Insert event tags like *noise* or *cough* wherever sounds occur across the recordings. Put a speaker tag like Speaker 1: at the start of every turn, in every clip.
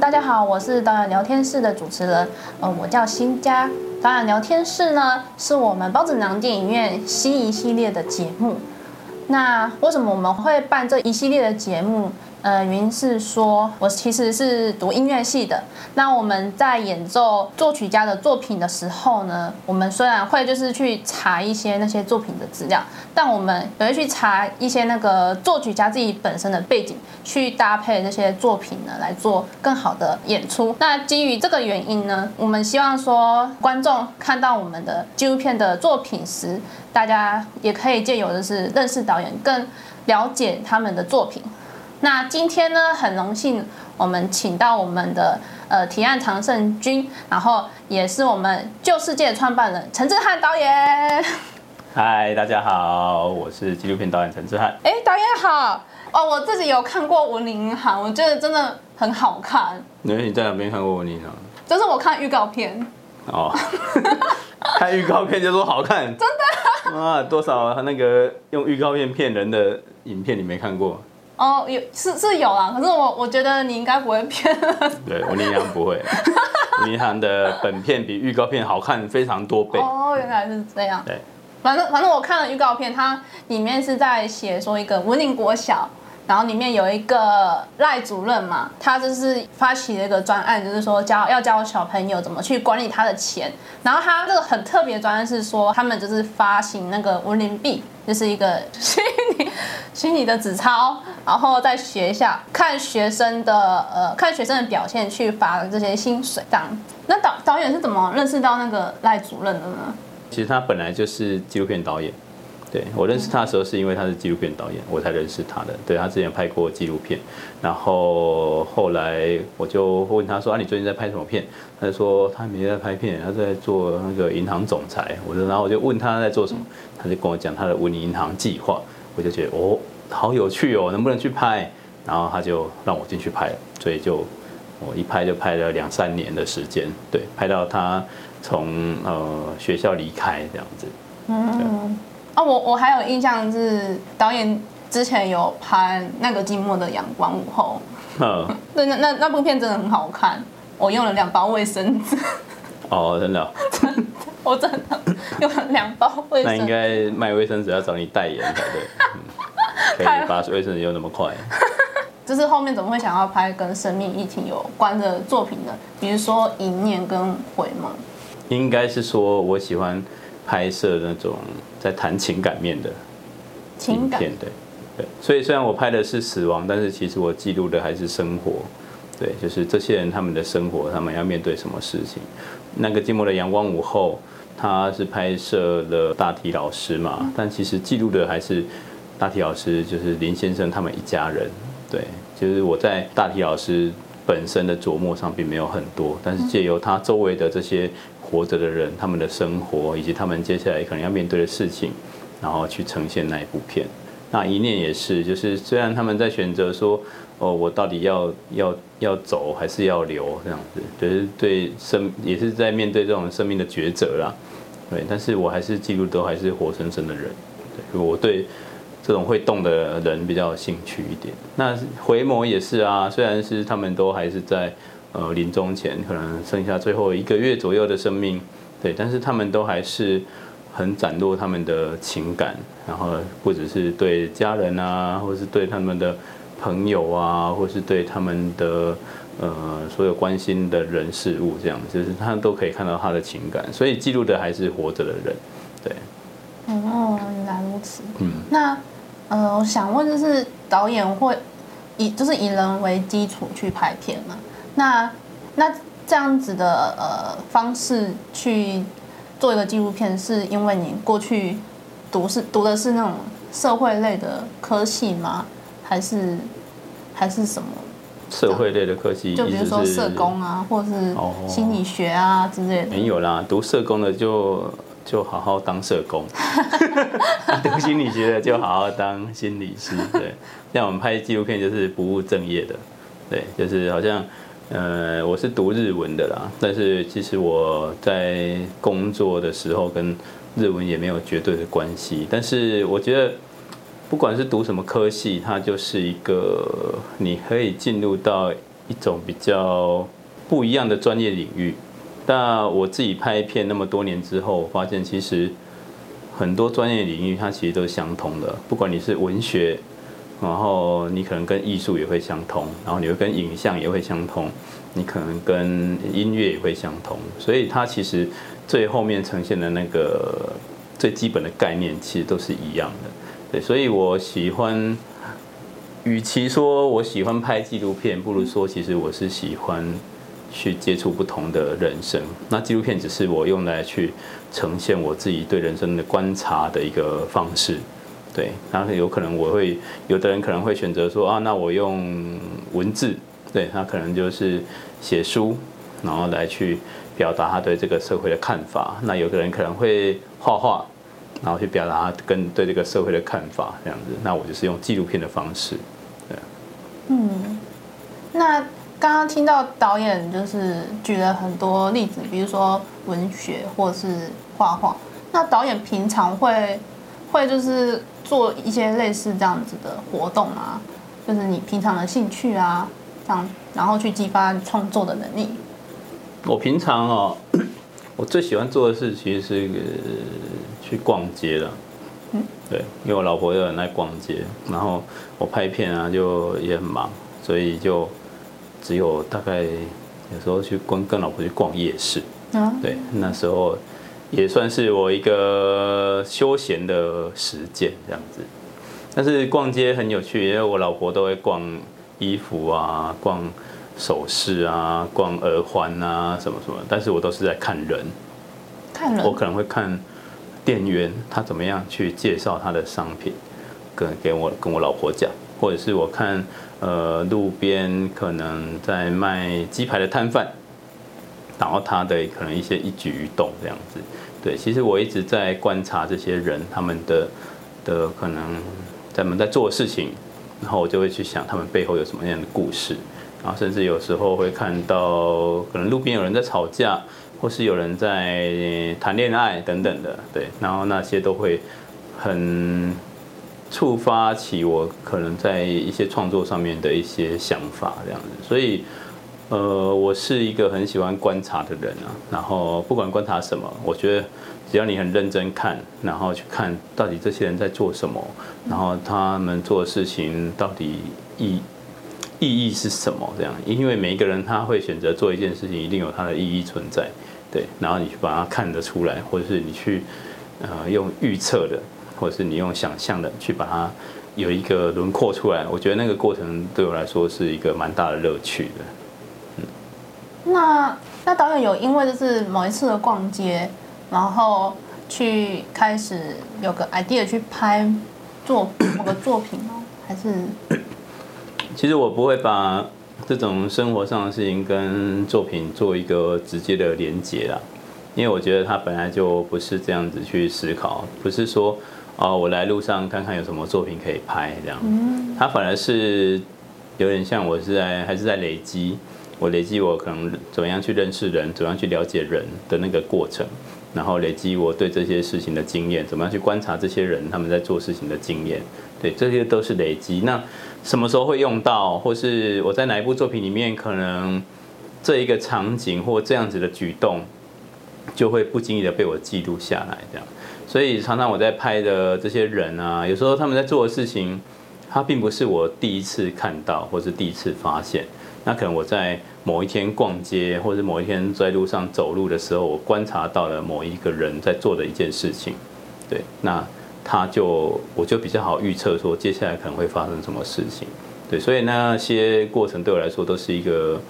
Speaker 1: 大家好，我是导演聊天室的主持人，呃，我叫新佳。导演聊天室呢，是我们包子囊电影院新一系列的节目。那为什么我们会办这一系列的节目？呃，原因是说，我其实是读音乐系的。那我们在演奏作曲家的作品的时候呢，我们虽然会就是去查一些那些作品的资料，但我们也会去查一些那个作曲家自己本身的背景，去搭配这些作品呢，来做更好的演出。那基于这个原因呢，我们希望说，观众看到我们的纪录片的作品时，大家也可以借由的是认识导演，更了解他们的作品。那今天呢，很荣幸我们请到我们的呃提案常胜军，然后也是我们旧世界的创办人陈志汉导演。
Speaker 2: 嗨，大家好，我是纪录片导演陈志汉。
Speaker 1: 哎，导演好哦，我自己有看过《文林银行》，我觉得真的很好看。
Speaker 2: 你你在哪边看过《文林银行》？
Speaker 1: 就是我看预告片。
Speaker 2: 哦，*laughs* 看预告片就说好看，
Speaker 1: 真的？
Speaker 2: 啊，多少那个用预告片骗人的影片你没看过？
Speaker 1: 哦，有是是有啦，可是我我觉得你应该不会骗。*laughs* 对，
Speaker 2: 我林银行不会，*laughs* 银行的本片比预告片好看非常多倍。
Speaker 1: 哦，原来是这样。
Speaker 2: 对，
Speaker 1: 反正反正我看了预告片，它里面是在写说一个文林国小。然后里面有一个赖主任嘛，他就是发起了一个专案，就是说教要教小朋友怎么去管理他的钱。然后他这个很特别的专案是说，他们就是发行那个文林币，就是一个虚拟虚拟的纸钞，然后在学校看学生的呃看学生的表现去发这些薪水这样。那导导演是怎么认识到那个赖主任的呢？
Speaker 2: 其实他本来就是纪录片导演。对，我认识他的时候是因为他是纪录片导演，我才认识他的。对，他之前拍过纪录片，然后后来我就问他说：“啊，你最近在拍什么片？”他就说他没在拍片，他在做那个银行总裁。我说，然后我就问他在做什么，他就跟我讲他的文银行计划。我就觉得哦，好有趣哦，能不能去拍？然后他就让我进去拍，所以就我一拍就拍了两三年的时间，对，拍到他从呃学校离开这样子。
Speaker 1: 嗯。哦，我我还有印象是导演之前有拍那个寂寞的阳光午后，嗯，对，那那那部片真的很好看，我用了两包卫生纸。
Speaker 2: 哦，真的，哦？
Speaker 1: 真的，我真的用了两包卫生纸。
Speaker 2: 那应该卖卫生纸要找你代言才对，嗯，*laughs* 可以把卫生纸用那么快。*laughs*
Speaker 1: 就是后面怎么会想要拍跟生命议题有关的作品呢？比如说《一念》跟《回梦》。
Speaker 2: 应该是说我喜欢。拍摄那种在谈情感面的影片，对对，所以虽然我拍的是死亡，但是其实我记录的还是生活，对，就是这些人他们的生活，他们要面对什么事情。那个寂寞的阳光午后，他是拍摄了大体老师嘛，但其实记录的还是大体老师，就是林先生他们一家人，对，就是我在大体老师本身的琢磨上并没有很多，但是借由他周围的这些。活着的人，他们的生活以及他们接下来可能要面对的事情，然后去呈现那一部片。那一念也是，就是虽然他们在选择说，哦，我到底要要要走还是要留这样子，就是对生也是在面对这种生命的抉择啦。对，但是我还是记录都还是活生生的人。对，我对这种会动的人比较有兴趣一点。那回眸也是啊，虽然是他们都还是在。呃，临终前可能剩下最后一个月左右的生命，对，但是他们都还是很展露他们的情感，然后不只是对家人啊，或是对他们的朋友啊，或是对他们的呃所有关心的人事物，这样就是他都可以看到他的情感，所以记录的还是活着的人，对。
Speaker 1: 哦，原来如此。嗯，那呃，我想问就是导演会以就是以人为基础去拍片吗？那那这样子的呃方式去做一个纪录片，是因为你过去读是读的是那种社会类的科系吗？还是还是什么？
Speaker 2: 社会类的科系，
Speaker 1: 就比如说社工啊，或是心理学啊之类的。
Speaker 2: 没有啦，读社工的就就好好当社工，*laughs* 读心理学的就好好当心理师。对，像我们拍纪录片就是不务正业的，对，就是好像。呃，我是读日文的啦，但是其实我在工作的时候跟日文也没有绝对的关系。但是我觉得，不管是读什么科系，它就是一个你可以进入到一种比较不一样的专业领域。但我自己拍片那么多年之后，我发现其实很多专业领域它其实都是相通的，不管你是文学。然后你可能跟艺术也会相通，然后你会跟影像也会相通，你可能跟音乐也会相通，所以它其实最后面呈现的那个最基本的概念其实都是一样的。对，所以我喜欢，与其说我喜欢拍纪录片，不如说其实我是喜欢去接触不同的人生。那纪录片只是我用来去呈现我自己对人生的观察的一个方式。对，然后有可能我会，有的人可能会选择说啊，那我用文字，对，他可能就是写书，然后来去表达他对这个社会的看法。那有的人可能会画画，然后去表达他跟对这个社会的看法，这样子。那我就是用纪录片的方式，对。
Speaker 1: 嗯，那刚刚听到导演就是举了很多例子，比如说文学或者是画画。那导演平常会会就是。做一些类似这样子的活动啊，就是你平常的兴趣啊，这样，然后去激发创作的能力。
Speaker 2: 我平常哦，*coughs* 我最喜欢做的事其实是去逛街了。嗯，对，因为我老婆又很爱逛街，然后我拍片啊就也很忙，所以就只有大概有时候去跟跟老婆去逛夜市。嗯，对，那时候。也算是我一个休闲的实践这样子，但是逛街很有趣，因为我老婆都会逛衣服啊、逛首饰啊、逛耳环啊什么什么，但是我都是在看人，
Speaker 1: 看人，
Speaker 2: 我可能会看店员他怎么样去介绍他的商品，跟给我跟我老婆讲，或者是我看呃路边可能在卖鸡排的摊贩。然后他的可能一些一举一动这样子，对，其实我一直在观察这些人，他们的的可能他们在做事情，然后我就会去想他们背后有什么样的故事，然后甚至有时候会看到可能路边有人在吵架，或是有人在谈恋爱等等的，对，然后那些都会很触发起我可能在一些创作上面的一些想法这样子，所以。呃，我是一个很喜欢观察的人啊，然后不管观察什么，我觉得只要你很认真看，然后去看到底这些人在做什么，然后他们做的事情到底意意义是什么，这样，因为每一个人他会选择做一件事情，一定有他的意义存在，对，然后你去把它看得出来，或者是你去呃用预测的，或者是你用想象的去把它有一个轮廓出来，我觉得那个过程对我来说是一个蛮大的乐趣的。
Speaker 1: 嗯那那导演有因为就是某一次的逛街，然后去开始有个 idea 去拍作某个作品吗？还是？
Speaker 2: 其实我不会把这种生活上的事情跟作品做一个直接的连接啦，因为我觉得他本来就不是这样子去思考，不是说哦，我来路上看看有什么作品可以拍这样，他反而是有点像我是在还是在累积。我累积我可能怎么样去认识人，怎么样去了解人的那个过程，然后累积我对这些事情的经验，怎么样去观察这些人他们在做事情的经验，对，这些都是累积。那什么时候会用到，或是我在哪一部作品里面，可能这一个场景或这样子的举动，就会不经意的被我记录下来，这样。所以常常我在拍的这些人啊，有时候他们在做的事情，他并不是我第一次看到，或是第一次发现。那可能我在某一天逛街，或者某一天在路上走路的时候，我观察到了某一个人在做的一件事情，对，那他就我就比较好预测说接下来可能会发生什么事情，对，所以那些过程对我来说都是一个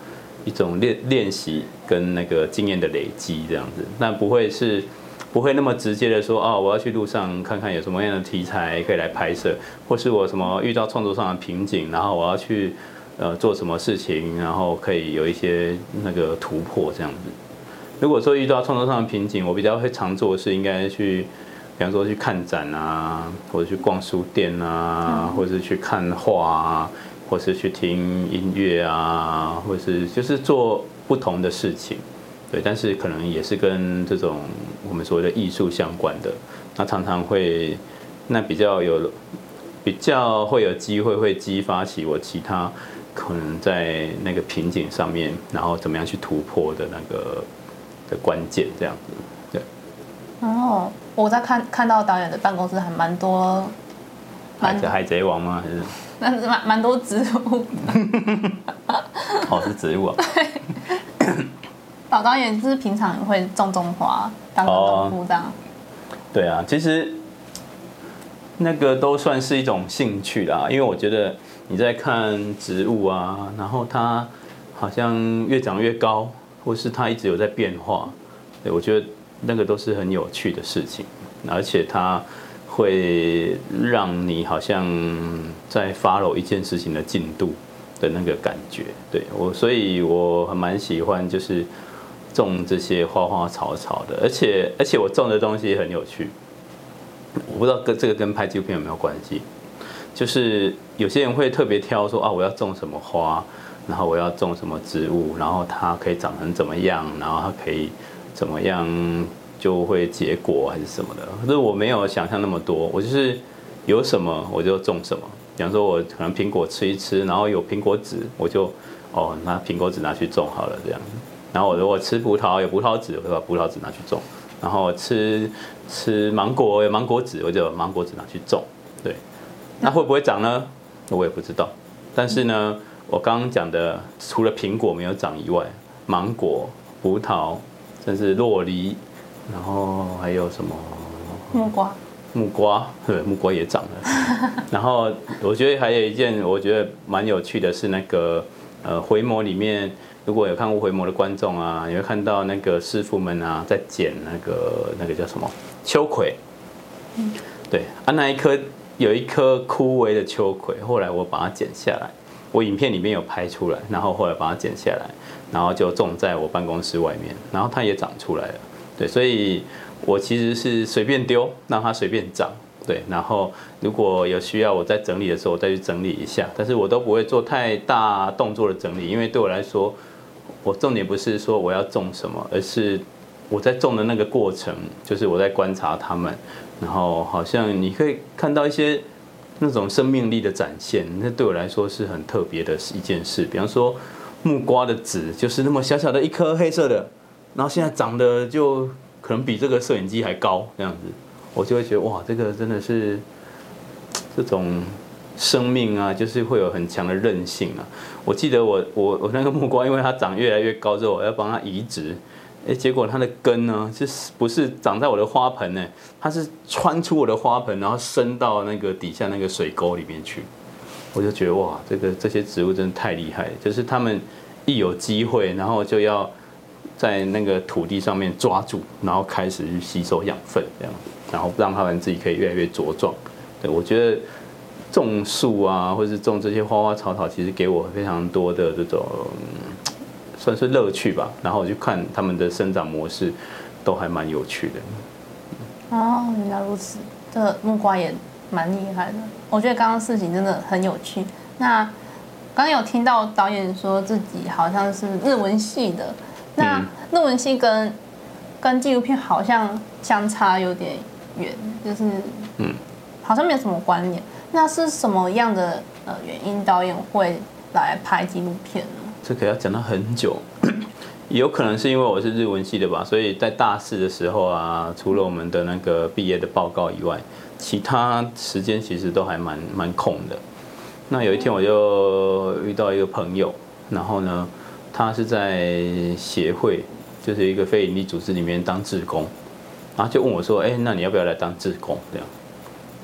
Speaker 2: 一种练练习跟那个经验的累积这样子，那不会是不会那么直接的说哦，我要去路上看看有什么样的题材可以来拍摄，或是我什么遇到创作上的瓶颈，然后我要去。呃，做什么事情，然后可以有一些那个突破这样子。如果说遇到创作上的瓶颈，我比较会常做的是，应该去，比方说去看展啊，或者去逛书店啊，或者是去看画啊，或是去听音乐啊，或是就是做不同的事情。对，但是可能也是跟这种我们所谓的艺术相关的，那常常会那比较有比较会有机会会激发起我其他。可能在那个瓶颈上面，然后怎么样去突破的那个的关键，这样子，对。
Speaker 1: 哦，我在看看到导演的办公室还蛮多，
Speaker 2: 海贼海贼王吗？还是？
Speaker 1: 那 *laughs* 是蛮蛮多植物。*laughs*
Speaker 2: 哦，是植物啊。
Speaker 1: 老导演就是平常会种种花，当农夫这样。
Speaker 2: 对啊，其实那个都算是一种兴趣啦，因为我觉得。你在看植物啊，然后它好像越长越高，或是它一直有在变化，对，我觉得那个都是很有趣的事情，而且它会让你好像在 follow 一件事情的进度的那个感觉，对我，所以我还蛮喜欢就是种这些花花草草的，而且而且我种的东西也很有趣，我不知道跟这个跟拍纪录片有没有关系。就是有些人会特别挑说啊，我要种什么花，然后我要种什么植物，然后它可以长成怎么样，然后它可以怎么样就会结果还是什么的。可是我没有想象那么多，我就是有什么我就种什么。比方说，我可能苹果吃一吃，然后有苹果籽，我就哦拿苹果籽拿去种好了这样。然后我如果吃葡萄有葡萄籽，我就把葡萄籽拿去种。然后吃吃芒果有芒果籽，我就把芒果籽拿去种。对。那会不会涨呢？我也不知道。但是呢，我刚刚讲的，除了苹果没有涨以外，芒果、葡萄，甚至洛梨，然后还有什么？
Speaker 1: 木瓜。
Speaker 2: 木瓜，对，木瓜也涨了。*laughs* 然后我觉得还有一件我觉得蛮有趣的是那个呃回眸里面，如果有看过回眸的观众啊，你会看到那个师傅们啊在剪那个那个叫什么秋葵。嗯。对，啊那一颗。有一颗枯萎的秋葵，后来我把它剪下来，我影片里面有拍出来，然后后来把它剪下来，然后就种在我办公室外面，然后它也长出来了。对，所以我其实是随便丢，让它随便长。对，然后如果有需要我在整理的时候，我再去整理一下，但是我都不会做太大动作的整理，因为对我来说，我重点不是说我要种什么，而是我在种的那个过程，就是我在观察它们。然后好像你可以看到一些那种生命力的展现，那对我来说是很特别的一件事。比方说木瓜的籽就是那么小小的一颗黑色的，然后现在长得就可能比这个摄影机还高这样子，我就会觉得哇，这个真的是这种生命啊，就是会有很强的韧性啊。我记得我我我那个木瓜，因为它长越来越高之后，我要帮它移植。哎，结果它的根呢，就是不是长在我的花盆呢？它是穿出我的花盆，然后伸到那个底下那个水沟里面去。我就觉得哇，这个这些植物真的太厉害，就是它们一有机会，然后就要在那个土地上面抓住，然后开始去吸收养分，这样，然后让它们自己可以越来越茁壮。对，我觉得种树啊，或是种这些花花草草，其实给我非常多的这种。算是乐趣吧，然后我就看他们的生长模式，都还蛮有趣的。
Speaker 1: 哦，原来如此，这木瓜也蛮厉害的。我觉得刚刚事情真的很有趣。那刚刚有听到导演说自己好像是日文系的，那日文系跟跟纪录片好像相差有点远，就是嗯，好像没有什么关联。那是什么样的呃原因，导演会来拍纪录片呢？
Speaker 2: 这个要讲到很久，*clears throat* 有可能是因为我是日文系的吧，所以在大四的时候啊，除了我们的那个毕业的报告以外，其他时间其实都还蛮蛮空的。那有一天我就遇到一个朋友，然后呢，他是在协会，就是一个非营利组织里面当志工，然后就问我说：“哎，那你要不要来当志工？”这样，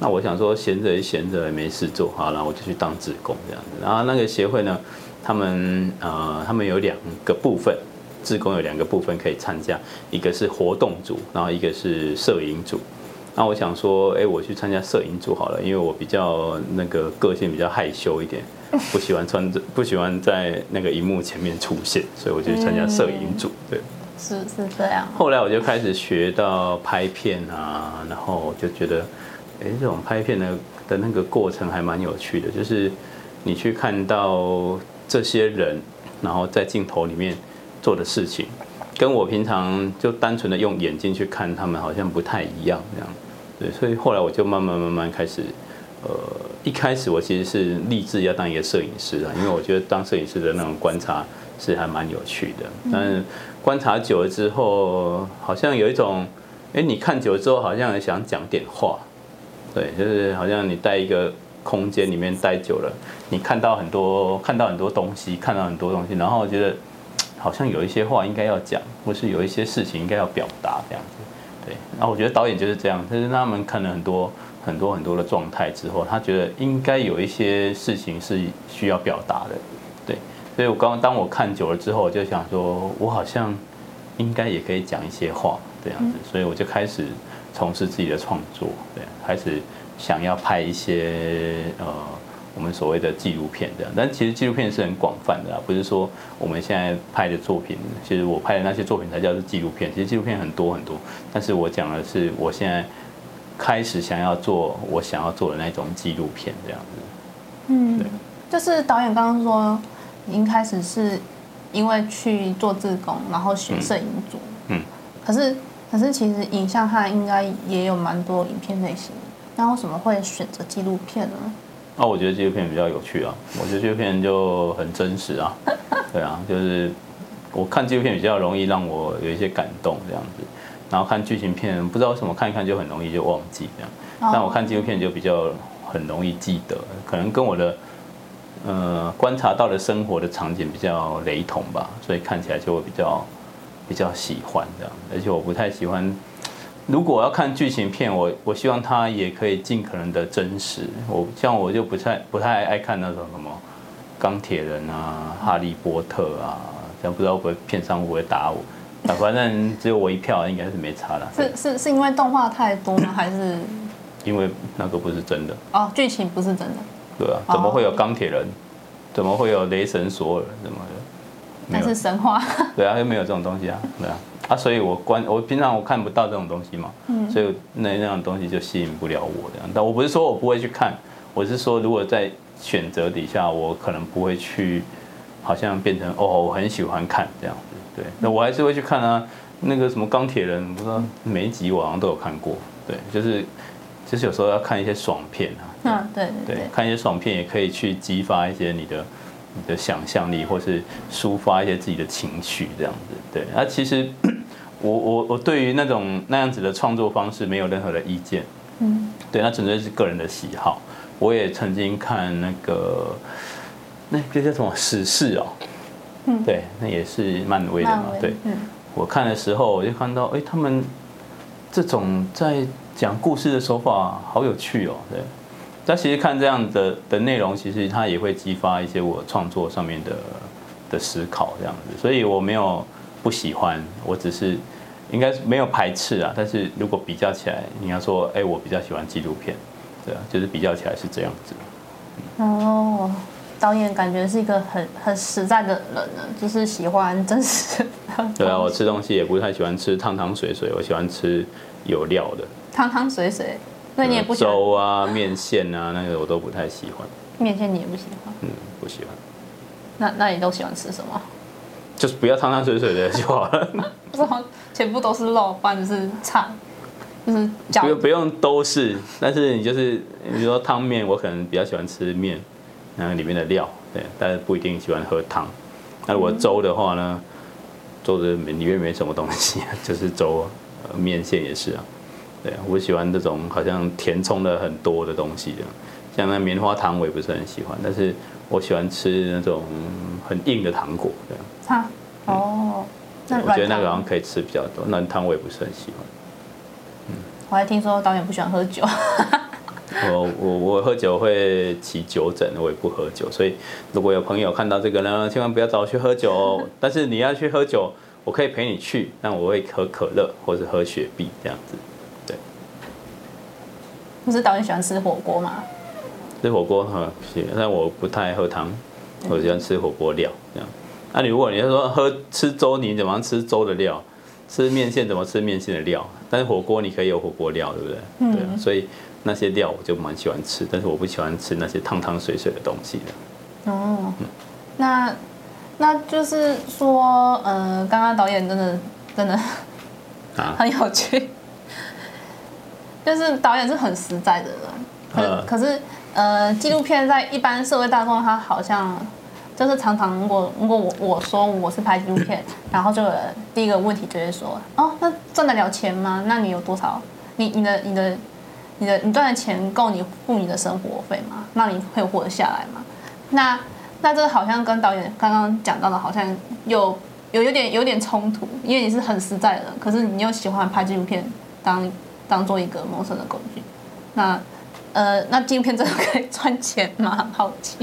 Speaker 2: 那我想说闲着也闲着也没事做，好，然后我就去当志工这样子。然后那个协会呢，他们呃，他们有两个部分，志工有两个部分可以参加，一个是活动组，然后一个是摄影组。那我想说，哎，我去参加摄影组好了，因为我比较那个个性比较害羞一点，不喜欢穿着，不喜欢在那个荧幕前面出现，所以我就去参加摄影组。对，
Speaker 1: 是是这样。
Speaker 2: 后来我就开始学到拍片啊，然后我就觉得，哎，这种拍片的的那个过程还蛮有趣的，就是你去看到。这些人，然后在镜头里面做的事情，跟我平常就单纯的用眼睛去看他们，好像不太一样这样。对，所以后来我就慢慢慢慢开始呃，一开始我其实是立志要当一个摄影师啊，因为我觉得当摄影师的那种观察是还蛮有趣的。但是观察久了之后，好像有一种，哎，你看久了之后，好像也想讲点话。对，就是好像你带一个空间里面待久了，你看到很多看到很多东西，看到很多东西，然后我觉得好像有一些话应该要讲，或是有一些事情应该要表达这样子。对，然后我觉得导演就是这样，就是他们看了很多很多很多的状态之后，他觉得应该有一些事情是需要表达的。对，所以我刚刚当我看久了之后，我就想说，我好像应该也可以讲一些话这样子，所以我就开始。从事自己的创作，对，开始想要拍一些呃，我们所谓的纪录片这样。但其实纪录片是很广泛的啊，不是说我们现在拍的作品，其实我拍的那些作品才叫做纪录片。其实纪录片很多很多，但是我讲的是我现在开始想要做我想要做的那种纪录片这样子。
Speaker 1: 嗯，对，就是导演刚刚说，您开始是因为去做志工，然后学摄影组，嗯，嗯，可是。可是其实影像它应该也有蛮多影片类型，那为什么会选择纪录片呢？
Speaker 2: 啊，我觉得纪录片比较有趣啊，我觉得纪录片就很真实啊，*laughs* 对啊，就是我看纪录片比较容易让我有一些感动这样子，然后看剧情片不知道为什么看一看就很容易就忘记这样，但我看纪录片就比较很容易记得，可能跟我的呃观察到的生活的场景比较雷同吧，所以看起来就会比较。比较喜欢这样，而且我不太喜欢。如果要看剧情片，我我希望它也可以尽可能的真实。我像我就不太不太爱看那种什么钢铁人啊、哈利波特啊，这样不知道会不会片商会不会打我。反正只有我一票，应该是没差了。
Speaker 1: 是是是因为动画太多吗？还是
Speaker 2: 因为那个不是真的？
Speaker 1: 哦，剧情不是真的。
Speaker 2: 对啊，怎么会有钢铁人？怎么会有雷神索尔？怎么的？
Speaker 1: 那是神话，
Speaker 2: 对啊，又没有这种东西啊，对啊，啊，所以我观我平常我看不到这种东西嘛，嗯，所以那那样东西就吸引不了我这样。但我不是说我不会去看，我是说如果在选择底下，我可能不会去，好像变成哦，我很喜欢看这样子，对，那我还是会去看啊。那个什么钢铁人，不知道每一集我好像都有看过，对，就是就是有时候要看一些爽片啊，
Speaker 1: 嗯，对对对，
Speaker 2: 对，看一些爽片也可以去激发一些你的。你的想象力，或是抒发一些自己的情绪，这样子，对。那其实我我我对于那种那样子的创作方式没有任何的意见，嗯，对，那纯粹是个人的喜好。我也曾经看那个那这叫什么史事哦，嗯，对，那也是漫威的嘛，对。嗯，我看的时候我就看到，哎，他们这种在讲故事的手法好有趣哦，对。但其实看这样的的内容，其实它也会激发一些我创作上面的的思考，这样子。所以我没有不喜欢，我只是应该是没有排斥啊。但是如果比较起来，你要说，哎，我比较喜欢纪录片，对啊，就是比较起来是这样子。
Speaker 1: 哦，导演感觉是一个很很实在的人呢，就是喜欢真实的。
Speaker 2: 对啊，我吃东西也不太喜欢吃汤汤水水，我喜欢吃有料的
Speaker 1: 汤汤水水。那你也不喜欢
Speaker 2: 粥啊、面线啊，那个我都不太喜欢。
Speaker 1: 面线你也不喜欢？
Speaker 2: 嗯，不喜欢。
Speaker 1: 那那你都喜欢吃什么？
Speaker 2: 就是不要汤汤水水的就好了。
Speaker 1: 不是，全部都是肉，或者是菜，就是
Speaker 2: 不用不用都是，但是你就是，比如说汤面，我可能比较喜欢吃面，然后里面的料，对，但是不一定喜欢喝汤。那如果粥的话呢，粥的里面没什么东西，就是粥，面线也是啊。对，我喜欢这种好像填充了很多的东西的，像那棉花糖我也不是很喜欢，但是我喜欢吃那种很硬的糖果这样。
Speaker 1: 啊，哦，
Speaker 2: 那我觉得那个好像可以吃比较多，软糖我也不是很喜欢。
Speaker 1: 嗯，我还听说导演不喜欢喝酒。
Speaker 2: 我我我喝酒会起酒疹，我也不喝酒，所以如果有朋友看到这个呢，千万不要找我去喝酒哦。但是你要去喝酒，我可以陪你去，但我会喝可乐或者喝雪碧这样子。
Speaker 1: 对不是导演喜欢吃火锅吗？
Speaker 2: 吃火锅哈，行，但我不太爱喝汤，我喜欢吃火锅料这样。那你如果你要说喝吃粥，你怎么样吃粥的料？吃面线怎么吃面线的料？但是火锅你可以有火锅料，对不对？嗯。对啊，所以那些料我就蛮喜欢吃，但是我不喜欢吃那些汤汤水水的东西的。
Speaker 1: 哦，那那就是说，呃，刚刚导演真的真的 *laughs* 很有趣。啊就是导演是很实在的人，可可是呃，纪录片在一般社会大众，他好像就是常常如果如果我我说我是拍纪录片，然后这个第一个问题就是说，哦，那赚得了钱吗？那你有多少？你你的你的你的你赚的钱够你付你的生活费吗？那你会活得下来吗？那那这好像跟导演刚刚讲到的，好像有有有点有点冲突，因为你是很实在的，可是你又喜欢拍纪录片当当做一个谋生的工具。那呃，那纪录片真的可以赚钱吗？好奇。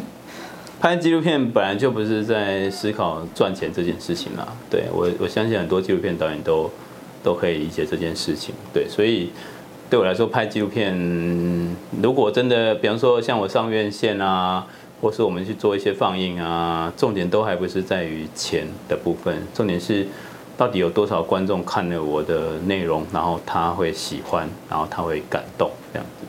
Speaker 2: 拍纪录片本来就不是在思考赚钱这件事情啦。对，我我相信很多纪录片导演都都可以理解这件事情。对，所以对我来说拍纪录片，如果真的，比方说像我上院线啊。或是我们去做一些放映啊，重点都还不是在于钱的部分，重点是到底有多少观众看了我的内容，然后他会喜欢，然后他会感动这样子，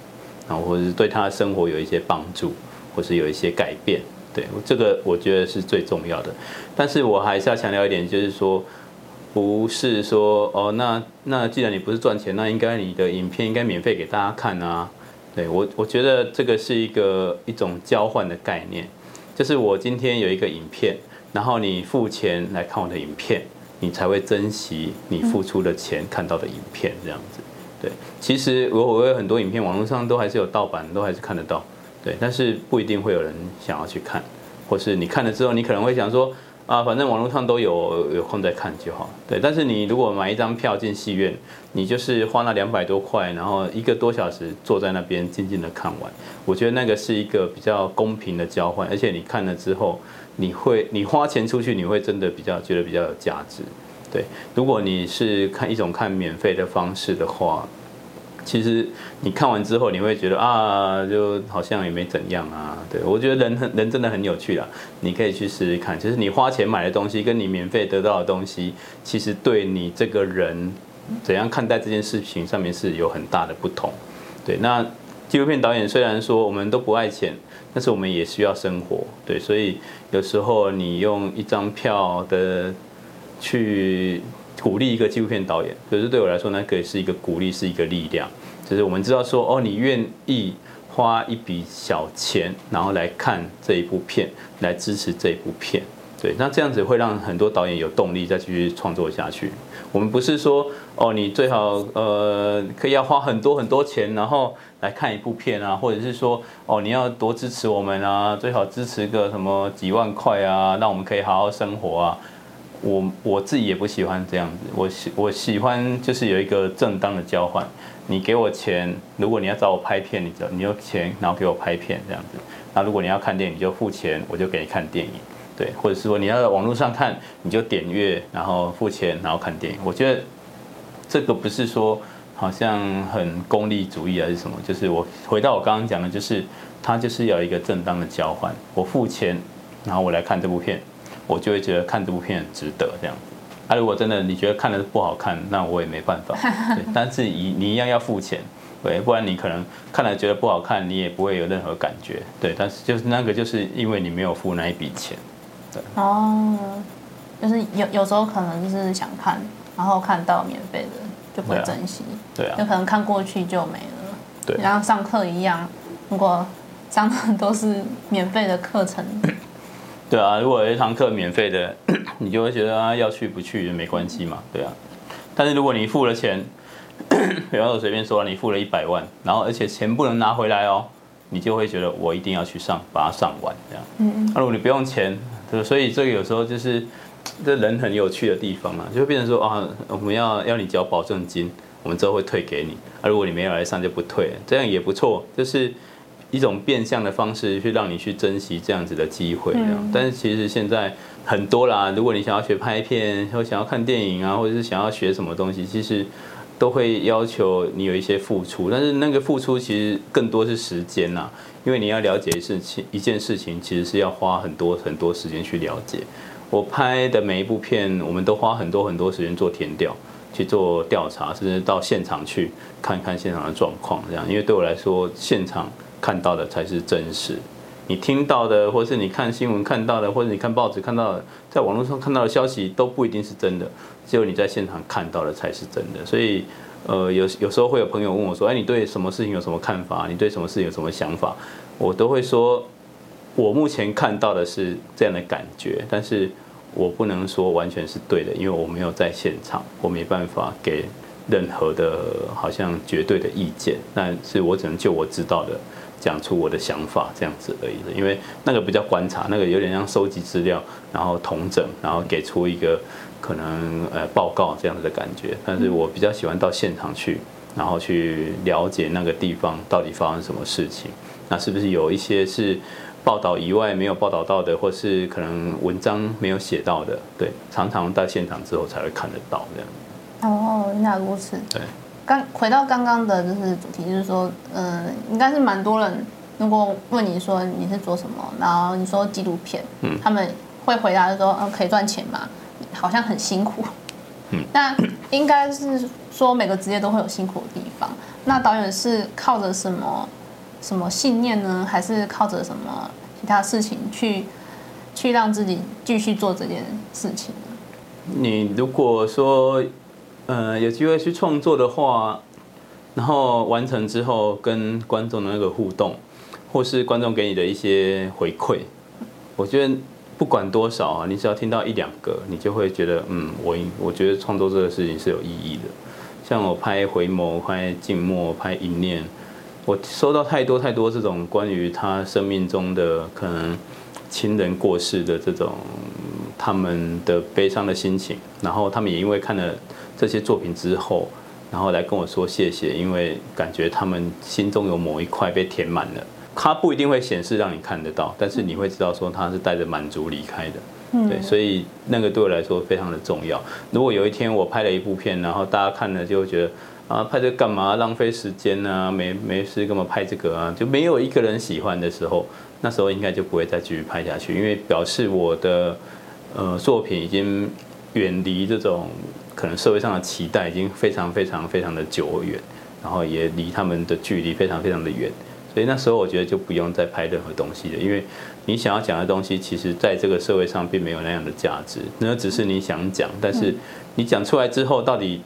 Speaker 2: 然后或者是对他的生活有一些帮助，或是有一些改变，对，这个我觉得是最重要的。但是我还是要强调一点，就是说，不是说哦，那那既然你不是赚钱，那应该你的影片应该免费给大家看啊。对我，我觉得这个是一个一种交换的概念，就是我今天有一个影片，然后你付钱来看我的影片，你才会珍惜你付出的钱看到的影片这样子。对，其实我我有很多影片，网络上都还是有盗版，都还是看得到。对，但是不一定会有人想要去看，或是你看了之后，你可能会想说。啊，反正网络上都有，有空再看就好。对，但是你如果买一张票进戏院，你就是花那两百多块，然后一个多小时坐在那边静静的看完，我觉得那个是一个比较公平的交换，而且你看了之后，你会你花钱出去，你会真的比较觉得比较有价值。对，如果你是看一种看免费的方式的话。其实你看完之后，你会觉得啊，就好像也没怎样啊。对，我觉得人很人真的很有趣啦，你可以去试试看。其实你花钱买的东西，跟你免费得到的东西，其实对你这个人怎样看待这件事情上面是有很大的不同。对，那纪录片导演虽然说我们都不爱钱，但是我们也需要生活。对，所以有时候你用一张票的去。鼓励一个纪录片导演，可是对我来说，那个是一个鼓励，是一个力量。就是我们知道说，哦，你愿意花一笔小钱，然后来看这一部片，来支持这一部片，对，那这样子会让很多导演有动力再继续创作下去。我们不是说，哦，你最好呃可以要花很多很多钱，然后来看一部片啊，或者是说，哦，你要多支持我们啊，最好支持个什么几万块啊，让我们可以好好生活啊。我我自己也不喜欢这样子，我喜我喜欢就是有一个正当的交换，你给我钱，如果你要找我拍片，你就你有钱，然后给我拍片这样子。那如果你要看电影，你就付钱，我就给你看电影，对，或者是说你要在网络上看，你就点阅，然后付钱，然后看电影。我觉得这个不是说好像很功利主义还是什么，就是我回到我刚刚讲的，就是它就是要一个正当的交换，我付钱，然后我来看这部片。我就会觉得看这部片很值得这样子。啊，如果真的你觉得看的不好看，那我也没办法。*laughs* 对，但是你你一样要付钱，对，不然你可能看了觉得不好看，你也不会有任何感觉。对，但是就是那个就是因为你没有付那一笔钱。对。哦，
Speaker 1: 就是有有时候可能就是想看，然后看到免费的就不会珍惜。
Speaker 2: 对啊。
Speaker 1: 就可能看过去就没了。
Speaker 2: 对。
Speaker 1: 然后上课一样，如果上的都是免费的课程。*laughs*
Speaker 2: 对啊，如果有一堂课免费的，*clears throat* 你就会觉得啊，要去不去也没关系嘛，对啊。但是如果你付了钱，*clears throat* 比方说随便说，你付了一百万，然后而且钱不能拿回来哦，你就会觉得我一定要去上，把它上完这样。嗯嗯。那如果你不用钱，对，所以这个有时候就是 *tsk* 这人很有趣的地方啊，就会变成说啊，我们要要你交保证金，我们之后会退给你。啊，如果你没有来上就不退，这样也不错，就是。一种变相的方式去让你去珍惜这样子的机会，这样。但是其实现在很多啦，如果你想要学拍片，或想要看电影啊，或者是想要学什么东西，其实都会要求你有一些付出。但是那个付出其实更多是时间呐，因为你要了解事情，一件事情其实是要花很多很多时间去了解。我拍的每一部片，我们都花很多很多时间做填调，去做调查，甚至到现场去看看现场的状况，这样。因为对我来说，现场。看到的才是真实，你听到的，或是你看新闻看到的，或者你看报纸看到的，在网络上看到的消息都不一定是真的，只有你在现场看到的才是真的。所以，呃，有有时候会有朋友问我说，哎，你对什么事情有什么看法？你对什么事情有什么想法？我都会说，我目前看到的是这样的感觉，但是我不能说完全是对的，因为我没有在现场，我没办法给任何的好像绝对的意见，但是我只能就我知道的讲出我的想法这样子而已的，因为那个比较观察，那个有点像收集资料，然后统整，然后给出一个可能呃报告这样子的感觉。但是我比较喜欢到现场去，然后去了解那个地方到底发生什么事情，那是不是有一些是报道以外没有报道到的，或是可能文章没有写到的？对，常常到现场之后才会看得到这样。
Speaker 1: 哦，原来如此。
Speaker 2: 对。
Speaker 1: 刚回到刚刚的就是主题，就是说，嗯，应该是蛮多人，如果问你说你是做什么，然后你说纪录片，嗯，他们会回答说，嗯，可以赚钱吗？好像很辛苦，嗯，*laughs* 那应该是说每个职业都会有辛苦的地方。那导演是靠着什么什么信念呢？还是靠着什么其他事情去去让自己继续做这件事情呢？
Speaker 2: 你如果说。呃，有机会去创作的话，然后完成之后跟观众的那个互动，或是观众给你的一些回馈，我觉得不管多少啊，你只要听到一两个，你就会觉得，嗯，我我觉得创作这个事情是有意义的。像我拍回眸、拍静默、拍一念，我收到太多太多这种关于他生命中的可能亲人过世的这种他们的悲伤的心情，然后他们也因为看了。这些作品之后，然后来跟我说谢谢，因为感觉他们心中有某一块被填满了。它不一定会显示让你看得到，但是你会知道说他是带着满足离开的。嗯，对，所以那个对我来说非常的重要。如果有一天我拍了一部片，然后大家看了就会觉得啊，拍这干嘛？浪费时间啊，没没事干嘛拍这个啊？就没有一个人喜欢的时候，那时候应该就不会再继续拍下去，因为表示我的呃作品已经远离这种。可能社会上的期待已经非常非常非常的久远，然后也离他们的距离非常非常的远，所以那时候我觉得就不用再拍任何东西了，因为你想要讲的东西，其实在这个社会上并没有那样的价值，那只是你想讲，但是你讲出来之后，到底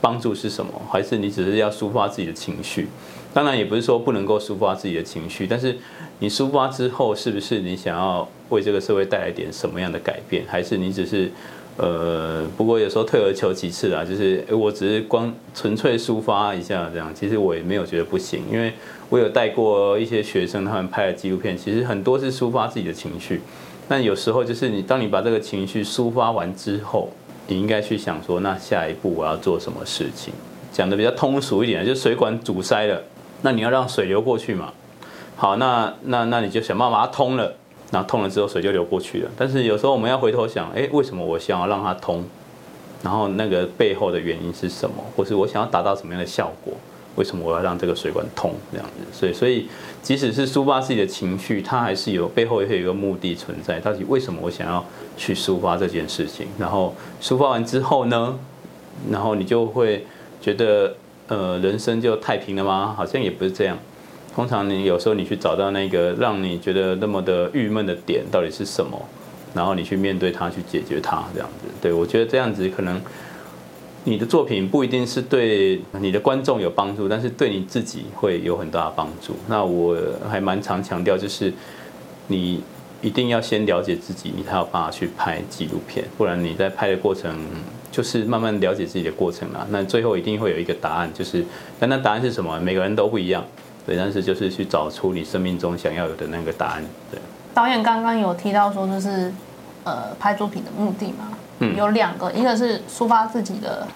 Speaker 2: 帮助是什么？还是你只是要抒发自己的情绪？当然也不是说不能够抒发自己的情绪，但是你抒发之后，是不是你想要为这个社会带来点什么样的改变？还是你只是？呃，不过有时候退而求其次啦，就是我只是光纯粹抒发一下这样，其实我也没有觉得不行，因为我有带过一些学生，他们拍的纪录片，其实很多是抒发自己的情绪，但有时候就是你当你把这个情绪抒发完之后，你应该去想说，那下一步我要做什么事情？讲的比较通俗一点，就是水管阻塞了，那你要让水流过去嘛？好，那那那你就想办法把它通了。然后通了之后，水就流过去了。但是有时候我们要回头想，哎，为什么我想要让它通？然后那个背后的原因是什么？或是我想要达到什么样的效果？为什么我要让这个水管通？这样子，所以所以即使是抒发自己的情绪，它还是有背后也会有一个目的存在。到底为什么我想要去抒发这件事情？然后抒发完之后呢？然后你就会觉得，呃，人生就太平了吗？好像也不是这样。通常你有时候你去找到那个让你觉得那么的郁闷的点到底是什么，然后你去面对它，去解决它，这样子。对，我觉得这样子可能你的作品不一定是对你的观众有帮助，但是对你自己会有很大的帮助。那我还蛮常强调，就是你一定要先了解自己，你才有办法去拍纪录片，不然你在拍的过程就是慢慢了解自己的过程啊。那最后一定会有一个答案，就是但那答案是什么？每个人都不一样。对，但是就是去找出你生命中想要有的那个答案。对，导
Speaker 1: 演刚刚有提到说，就是呃，拍作品的目的嘛，嗯，有两个，一个是抒发自己的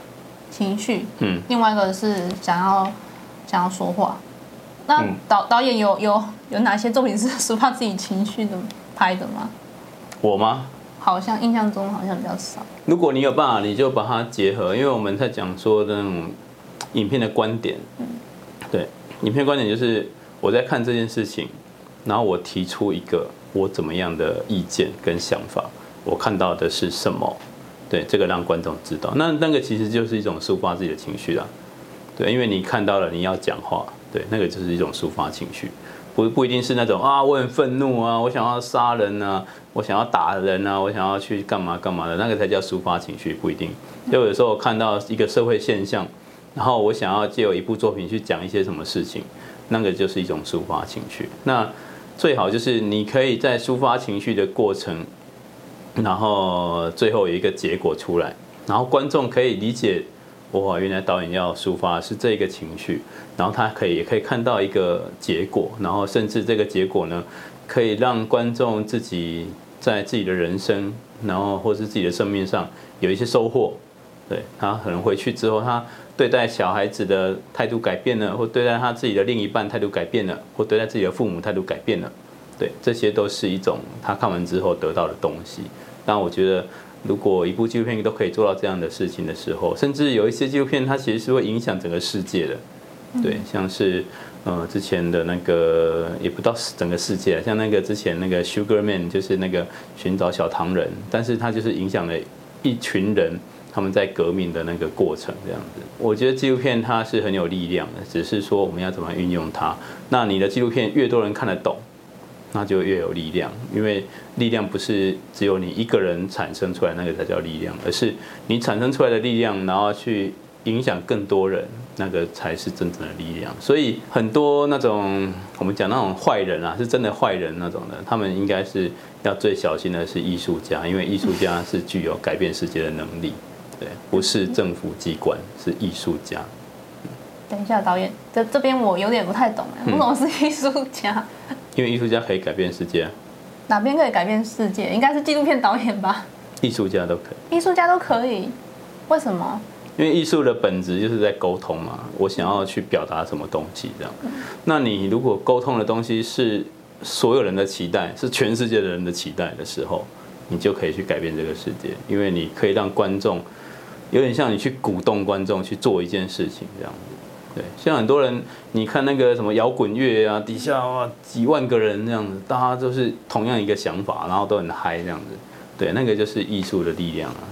Speaker 1: 情绪，嗯，另外一个是想要想要说话。那导导演有有有哪些作品是 *laughs* 抒发自己情绪的拍的吗？
Speaker 2: 我吗？
Speaker 1: 好像印象中好像比较少。
Speaker 2: 如果你有办法，你就把它结合，因为我们在讲说的那种影片的观点，嗯，对。影片观点就是我在看这件事情，然后我提出一个我怎么样的意见跟想法，我看到的是什么？对，这个让观众知道。那那个其实就是一种抒发自己的情绪啦。对，因为你看到了，你要讲话，对，那个就是一种抒发情绪，不不一定是那种啊，我很愤怒啊，我想要杀人啊，我想要打人啊，我想要去干嘛干嘛的，那个才叫抒发情绪，不一定。就有时候我看到一个社会现象。然后我想要借由一部作品去讲一些什么事情，那个就是一种抒发情绪。那最好就是你可以在抒发情绪的过程，然后最后有一个结果出来，然后观众可以理解，哇，原来导演要抒发是这个情绪，然后他可以也可以看到一个结果，然后甚至这个结果呢，可以让观众自己在自己的人生，然后或是自己的生命上有一些收获。对，他可能回去之后，他对待小孩子的态度改变了，或对待他自己的另一半态度改变了，或对待自己的父母态度改变了。对，这些都是一种他看完之后得到的东西。但我觉得，如果一部纪录片都可以做到这样的事情的时候，甚至有一些纪录片，它其实是会影响整个世界的。对，像是呃之前的那个，也不到整个世界，像那个之前那个 Sugar Man，就是那个寻找小糖人，但是它就是影响了一群人。他们在革命的那个过程，这样子，我觉得纪录片它是很有力量的，只是说我们要怎么运用它。那你的纪录片越多人看得懂，那就越有力量，因为力量不是只有你一个人产生出来，那个才叫力量，而是你产生出来的力量，然后去影响更多人，那个才是真正的力量。所以很多那种我们讲那种坏人啊，是真的坏人那种的，他们应该是要最小心的是艺术家，因为艺术家是具有改变世界的能力。对，不是政府机关，是艺术家。
Speaker 1: 等一下，导演，这这边我有点不太懂哎，为什么是艺术家？
Speaker 2: 因为艺术家可以改变世界。
Speaker 1: 哪边可以改变世界？应该是纪录片导演吧？
Speaker 2: 艺术家都可以。
Speaker 1: 艺术家都可以？为什么？
Speaker 2: 因为艺术的本质就是在沟通嘛。我想要去表达什么东西，这样。那你如果沟通的东西是所有人的期待，是全世界的人的期待的时候，你就可以去改变这个世界，因为你可以让观众。有点像你去鼓动观众去做一件事情这样子，对，像很多人，你看那个什么摇滚乐啊，底下哇几万个人这样子，大家都是同样一个想法，然后都很嗨这样子，对，那个就是艺术的力量啊。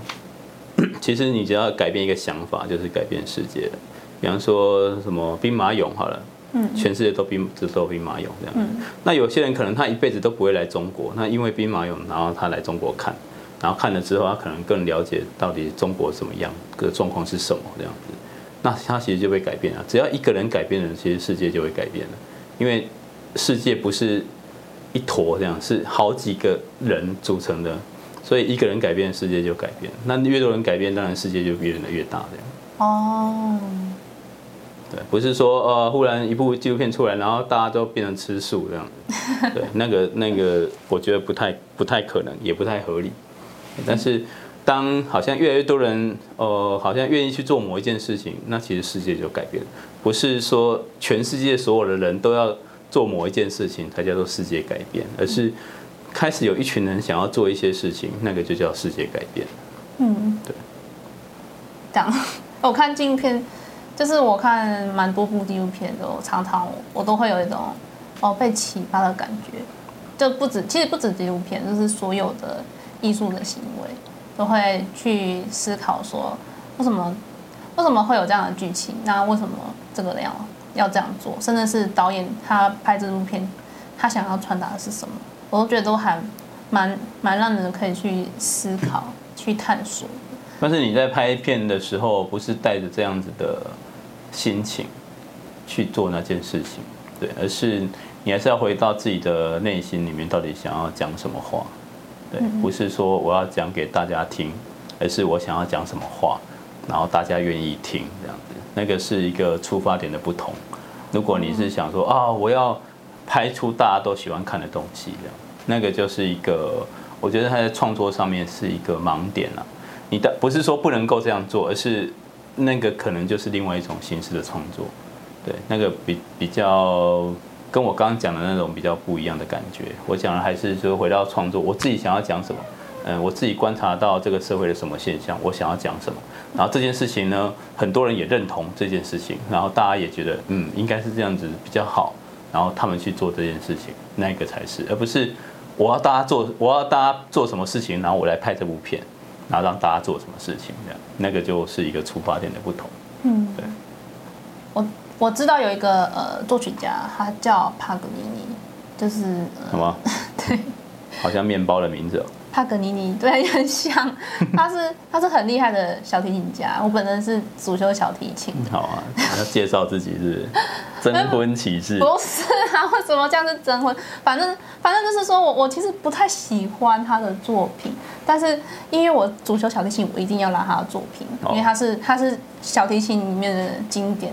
Speaker 2: 其实你只要改变一个想法，就是改变世界的。比方说什么兵马俑好了，嗯，全世界都兵只都兵马俑这样，嗯，那有些人可能他一辈子都不会来中国，那因为兵马俑，然后他来中国看。然后看了之后，他可能更了解到底中国怎么样，个状况是什么这样子。那他其实就会改变了。只要一个人改变了，其实世界就会改变了。因为世界不是一坨这样，是好几个人组成的，所以一个人改变，世界就改变。那越多人改变，当然世界就变得越大这样。哦。对，不是说呃，忽然一部纪录片出来，然后大家都变成吃素这样子。对，那个那个，我觉得不太不太可能，也不太合理。但是，当好像越来越多人，呃，好像愿意去做某一件事情，那其实世界就改变了。不是说全世界所有的人都要做某一件事情才叫做世界改变，而是开始有一群人想要做一些事情，那个就叫世界改变。嗯，对。
Speaker 1: 这样，*laughs* 我看纪录片，就是我看蛮多部纪录片的，我常常我都会有一种哦被启发的感觉。就不止，其实不止纪录片，就是所有的。艺术的行为都会去思考说，为什么为什么会有这样的剧情？那为什么这个要要这样做？甚至是导演他拍这部片，他想要传达的是什么？我都觉得都还蛮蛮让人可以去思考、去探索。
Speaker 2: 但是你在拍片的时候，不是带着这样子的心情去做那件事情，对，而是你还是要回到自己的内心里面，到底想要讲什么话。对，不是说我要讲给大家听，而是我想要讲什么话，然后大家愿意听这样子，那个是一个出发点的不同。如果你是想说啊，我要拍出大家都喜欢看的东西，这样，那个就是一个，我觉得他在创作上面是一个盲点了。你的不是说不能够这样做，而是那个可能就是另外一种形式的创作。对，那个比比较。跟我刚刚讲的那种比较不一样的感觉，我讲的还是说回到创作，我自己想要讲什么，嗯，我自己观察到这个社会的什么现象，我想要讲什么，然后这件事情呢，很多人也认同这件事情，然后大家也觉得，嗯，应该是这样子比较好，然后他们去做这件事情，那个才是，而不是我要大家做，我要大家做什么事情，然后我来拍这部片，然后让大家做什么事情，这样，那个就是一个出发点的不同，嗯，对，
Speaker 1: 我。我知道有一个呃作曲家，他叫帕格尼尼，就是、呃、
Speaker 2: 什么？*laughs* 对，好像面包的名字哦。
Speaker 1: 帕格尼尼，*laughs* 对，很像。*laughs* 他是他是很厉害的小提琴家。我本人是主修小提琴。
Speaker 2: 好啊，要介绍自己是征婚启事？
Speaker 1: 不是啊，为什么这样是征婚？反正反正就是说我我其实不太喜欢他的作品，但是因为我主修小提琴，我一定要拉他的作品，因为他是他是小提琴里面的经典。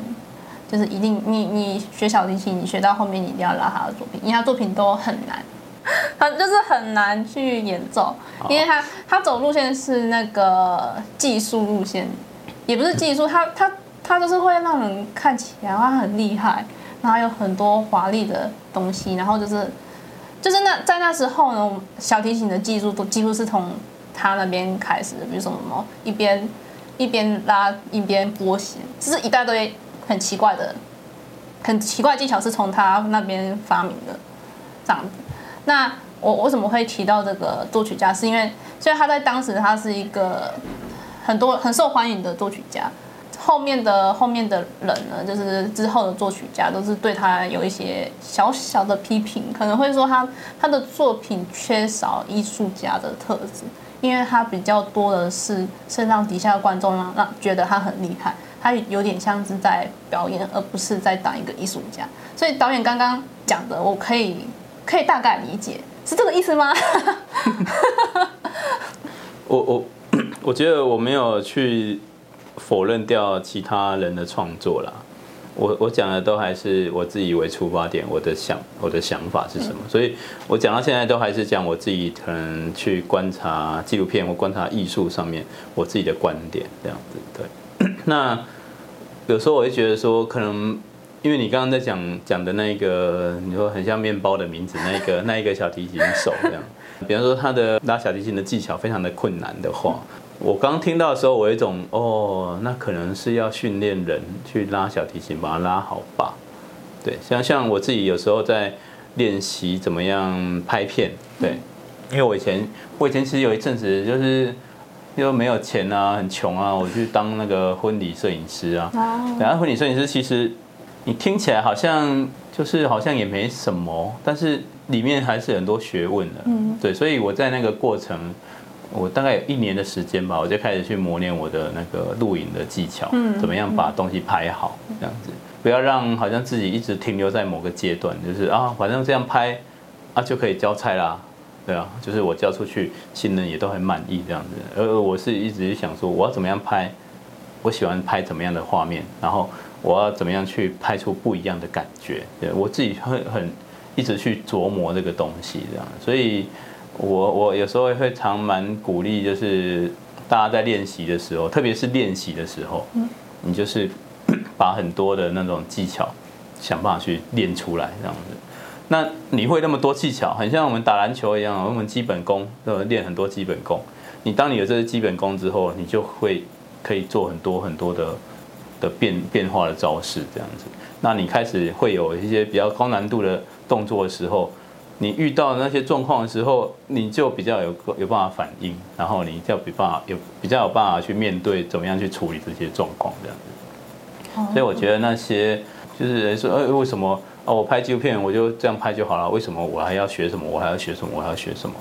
Speaker 1: 就是一定，你你学小提琴，你学到后面你一定要拉他的作品，因为他作品都很难，*laughs* 他就是很难去演奏，因为他他走路线是那个技术路线，也不是技术，他他他就是会让人看起来他很厉害，然后有很多华丽的东西，然后就是就是那在那时候呢，小提琴的技术都几乎是从他那边开始的，比如说什么一边一边拉一边拨弦，就是一大堆。很奇怪的，很奇怪的技巧是从他那边发明的，这样子。那我为什么会提到这个作曲家？是因为，所以他在当时他是一个很多很受欢迎的作曲家。后面的后面的人呢，就是之后的作曲家都是对他有一些小小的批评，可能会说他他的作品缺少艺术家的特质，因为他比较多的是是让底下的观众让让觉得他很厉害。他有点像是在表演，而不是在当一个艺术家。所以导演刚刚讲的，我可以可以大概理解，是这个意思吗？*laughs*
Speaker 2: 我我 *coughs* 我觉得我没有去否认掉其他人的创作啦。我我讲的都还是我自己为出发点，我的想我的想法是什么？所以我讲到现在都还是讲我自己可能去观察纪录片或观察艺术上面我自己的观点这样子。对，*coughs* 那。有时候我会觉得说，可能因为你刚刚在讲讲的那个，你说很像面包的名字，那个 *laughs* 那一个小提琴手这样，比方说他的拉小提琴的技巧非常的困难的话，我刚听到的时候，我有一种哦，那可能是要训练人去拉小提琴，把它拉好吧？对，像像我自己有时候在练习怎么样拍片，对，因为我以前我以前其实有一阵子就是。又没有钱啊，很穷啊，我去当那个婚礼摄影师啊。然后婚礼摄影师其实你听起来好像就是好像也没什么，但是里面还是很多学问的。嗯，对，所以我在那个过程，我大概有一年的时间吧，我就开始去磨练我的那个录影的技巧，嗯，怎么样把东西拍好，这样子，不要让好像自己一直停留在某个阶段，就是啊，反正这样拍啊就可以交差啦。对啊，就是我交出去，新人也都很满意这样子。而我是一直想说，我要怎么样拍，我喜欢拍怎么样的画面，然后我要怎么样去拍出不一样的感觉。对，我自己会很一直去琢磨这个东西这样。所以我我有时候会常蛮鼓励，就是大家在练习的时候，特别是练习的时候，你就是 *coughs* 把很多的那种技巧想办法去练出来这样子。那你会那么多技巧，很像我们打篮球一样，我们基本功都练很多基本功。你当你有这些基本功之后，你就会可以做很多很多的的变变化的招式这样子。那你开始会有一些比较高难度的动作的时候，你遇到那些状况的时候，你就比较有有办法反应，然后你就比办法有比较有办法去面对怎么样去处理这些状况这样子。所以我觉得那些就是人说，哎，为什么？哦，我拍纪录片，我就这样拍就好了。为什么我还要学什么？我还要学什么？我还要学什么？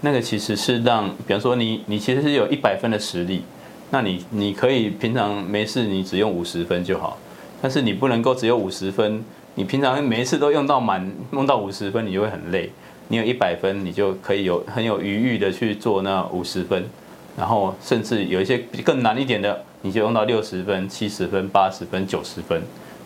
Speaker 2: 那个其实是让，比方说你，你其实是有一百分的实力，那你你可以平常没事，你只用五十分就好。但是你不能够只有五十分，你平常每一次都用到满，用到五十分，你就会很累。你有一百分，你就可以有很有余裕的去做那五十分，然后甚至有一些更难一点的，你就用到六十分、七十分、八十分、九十分，